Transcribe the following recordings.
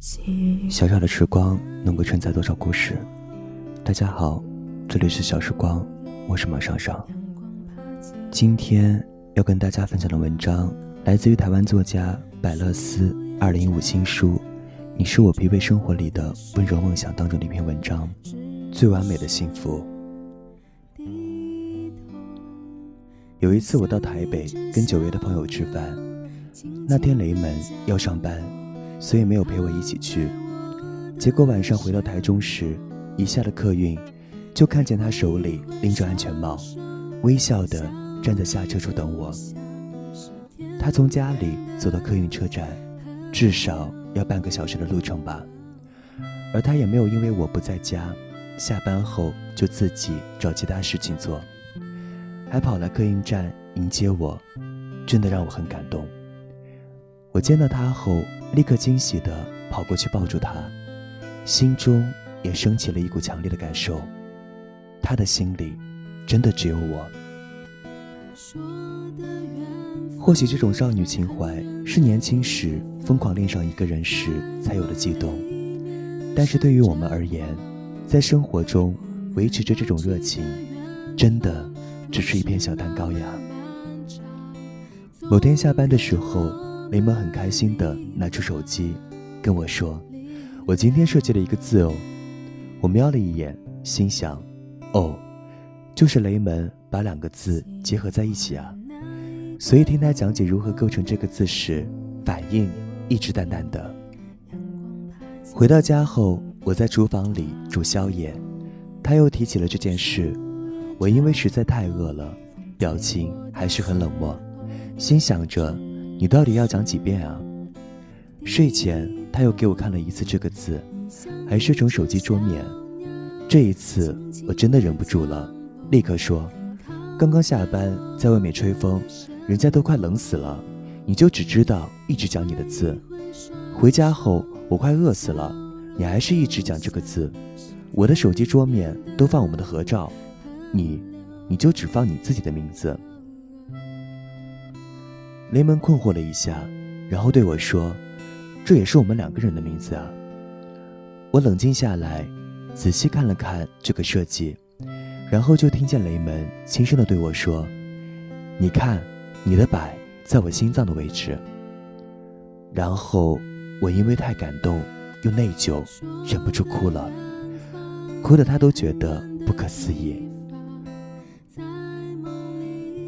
小小的时光能够承载多少故事？大家好，这里是小时光，我是马尚尚。今天要跟大家分享的文章来自于台湾作家百乐思二零一五新书《你是我疲惫生活里的温柔梦想》当中的一篇文章《最完美的幸福》。有一次我到台北跟久违的朋友吃饭，那天雷门要上班。所以没有陪我一起去。结果晚上回到台中时，一下了客运，就看见他手里拎着安全帽，微笑的站在下车处等我。他从家里走到客运车站，至少要半个小时的路程吧。而他也没有因为我不在家，下班后就自己找其他事情做，还跑来客运站迎接我，真的让我很感动。我见到他后。立刻惊喜地跑过去抱住他，心中也升起了一股强烈的感受。他的心里，真的只有我。或许这种少女情怀是年轻时疯狂恋上一个人时才有的悸动，但是对于我们而言，在生活中维持着这种热情，真的只是一片小蛋糕呀。某天下班的时候。雷蒙很开心地拿出手机，跟我说：“我今天设计了一个字哦。”我瞄了一眼，心想：“哦，就是雷蒙把两个字结合在一起啊。”所以听他讲解如何构成这个字时，反应一直淡淡的。回到家后，我在厨房里煮宵夜，他又提起了这件事。我因为实在太饿了，表情还是很冷漠，心想着。你到底要讲几遍啊？睡前他又给我看了一次这个字，还是从手机桌面。这一次我真的忍不住了，立刻说：“刚刚下班在外面吹风，人家都快冷死了，你就只知道一直讲你的字。回家后我快饿死了，你还是一直讲这个字。我的手机桌面都放我们的合照，你，你就只放你自己的名字。”雷蒙困惑了一下，然后对我说：“这也是我们两个人的名字啊。”我冷静下来，仔细看了看这个设计，然后就听见雷蒙轻声的对我说：“你看，你的摆在我心脏的位置。”然后我因为太感动又内疚，忍不住哭了，哭的他都觉得不可思议。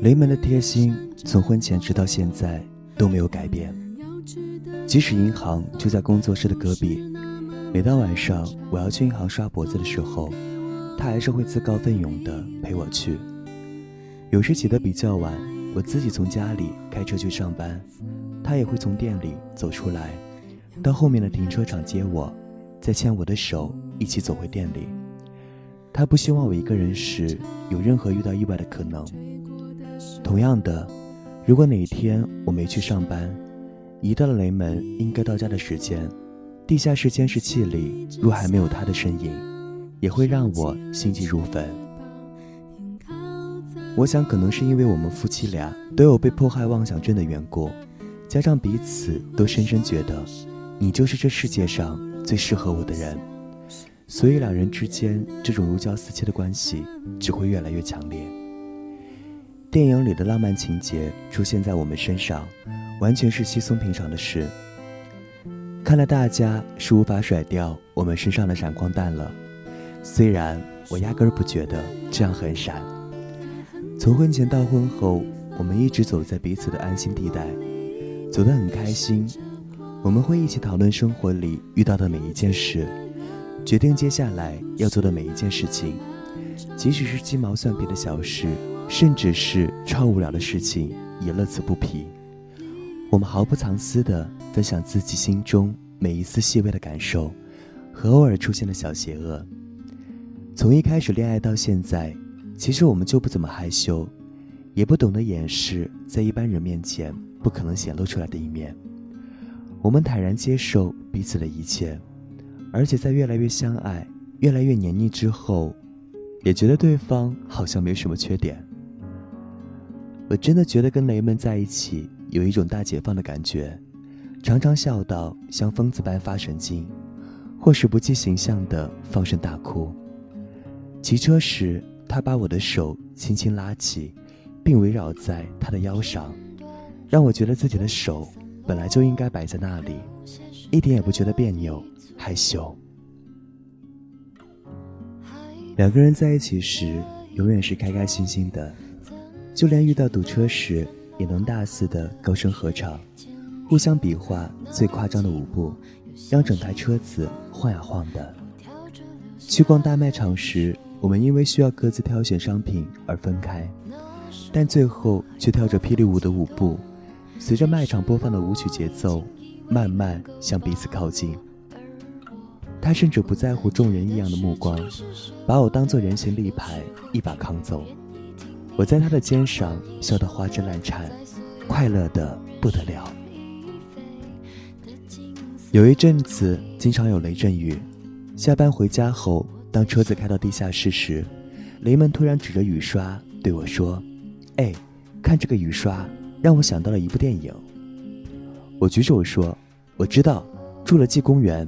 雷蒙的贴心，从婚前直到现在都没有改变。即使银行就在工作室的隔壁，每到晚上我要去银行刷脖子的时候，他还是会自告奋勇地陪我去。有时起得比较晚，我自己从家里开车去上班，他也会从店里走出来，到后面的停车场接我，再牵我的手一起走回店里。他不希望我一个人时有任何遇到意外的可能。同样的，如果哪一天我没去上班，一到了雷门应该到家的时间，地下室监视器里若还没有他的身影，也会让我心急如焚。我想，可能是因为我们夫妻俩都有被迫害妄想症的缘故，加上彼此都深深觉得你就是这世界上最适合我的人，所以两人之间这种如胶似漆的关系只会越来越强烈。电影里的浪漫情节出现在我们身上，完全是稀松平常的事。看来大家是无法甩掉我们身上的闪光弹了。虽然我压根儿不觉得这样很闪。从婚前到婚后，我们一直走在彼此的安心地带，走得很开心。我们会一起讨论生活里遇到的每一件事，决定接下来要做的每一件事情，即使是鸡毛蒜皮的小事。甚至是超无聊的事情也乐此不疲。我们毫不藏私地分享自己心中每一丝细微的感受，和偶尔出现的小邪恶。从一开始恋爱到现在，其实我们就不怎么害羞，也不懂得掩饰在一般人面前不可能显露出来的一面。我们坦然接受彼此的一切，而且在越来越相爱、越来越黏腻之后，也觉得对方好像没什么缺点。我真的觉得跟雷蒙在一起有一种大解放的感觉，常常笑到像疯子般发神经，或是不计形象的放声大哭。骑车时，他把我的手轻轻拉起，并围绕在他的腰上，让我觉得自己的手本来就应该摆在那里，一点也不觉得别扭、害羞。两个人在一起时，永远是开开心心的，就连遇到堵车时，也能大肆的高声合唱，互相比划最夸张的舞步，让整台车子晃呀晃的。去逛大卖场时，我们因为需要各自挑选商品而分开，但最后却跳着霹雳舞的舞步，随着卖场播放的舞曲节奏，慢慢向彼此靠近。他甚至不在乎众人异样的目光，把我当作人形立牌一把扛走。我在他的肩上笑得花枝乱颤，快乐的不得了。有一阵子经常有雷阵雨，下班回家后，当车子开到地下室时，雷门突然指着雨刷对我说：“哎，看这个雨刷，让我想到了一部电影。”我举手说：“我知道，《侏罗纪公园》。”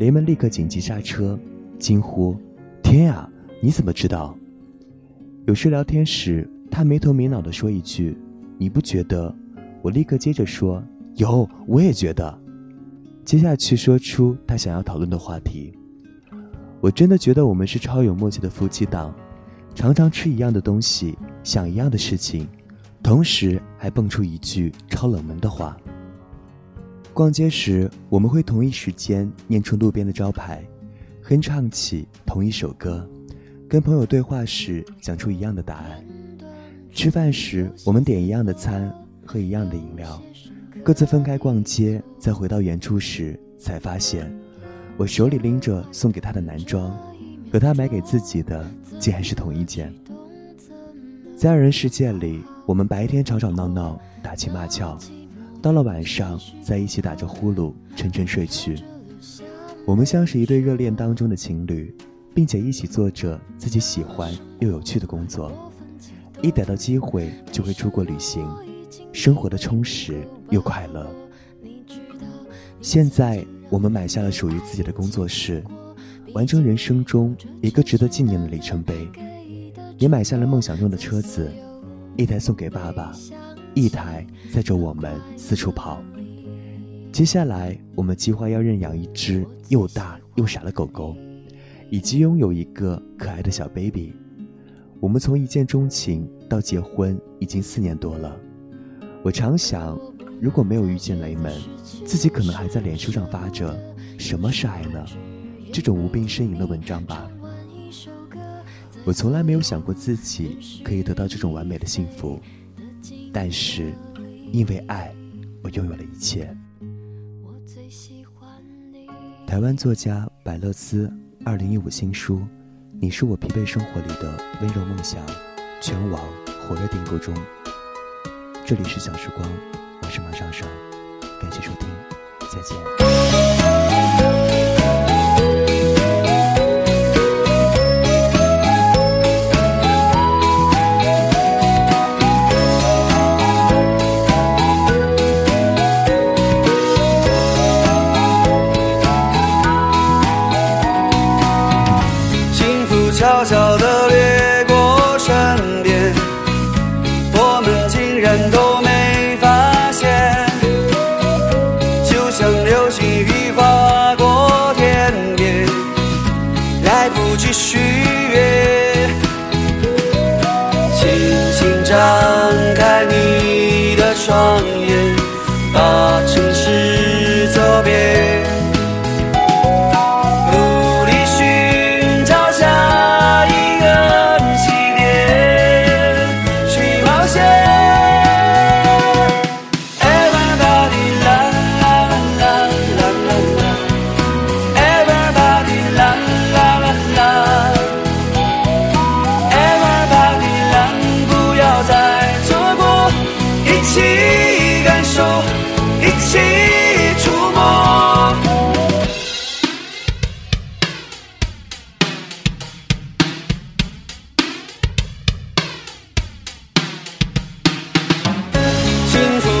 雷蒙立刻紧急刹车，惊呼：“天呀，你怎么知道？”有时聊天时，他没头没脑地说一句：“你不觉得？”我立刻接着说：“有，我也觉得。”接下去说出他想要讨论的话题。我真的觉得我们是超有默契的夫妻档，常常吃一样的东西，想一样的事情，同时还蹦出一句超冷门的话。逛街时，我们会同一时间念出路边的招牌，哼唱起同一首歌；跟朋友对话时，讲出一样的答案。吃饭时，我们点一样的餐，喝一样的饮料。各自分开逛街，再回到原处时，才发现，我手里拎着送给他的男装，和他买给自己的竟然是同一件。在二人世界里，我们白天吵吵闹闹，打情骂俏。到了晚上，在一起打着呼噜，沉沉睡去。我们像是一对热恋当中的情侣，并且一起做着自己喜欢又有趣的工作。一逮到机会，就会出国旅行，生活的充实又快乐。现在，我们买下了属于自己的工作室，完成人生中一个值得纪念的里程碑，也买下了梦想中的车子，一台送给爸爸。一台载着我们四处跑。接下来，我们计划要认养一只又大又傻的狗狗，以及拥有一个可爱的小 baby。我们从一见钟情到结婚已经四年多了。我常想，如果没有遇见雷门，自己可能还在脸书上发着“什么是爱呢”这种无病呻吟的文章吧。我从来没有想过自己可以得到这种完美的幸福。但是，因为爱，我拥有了一切。台湾作家百乐思二零一五新书《你是我疲惫生活里的温柔梦想》，全网火热订购中。这里是小时光，我是马上上，感谢收听，再见。love you.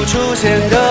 出现的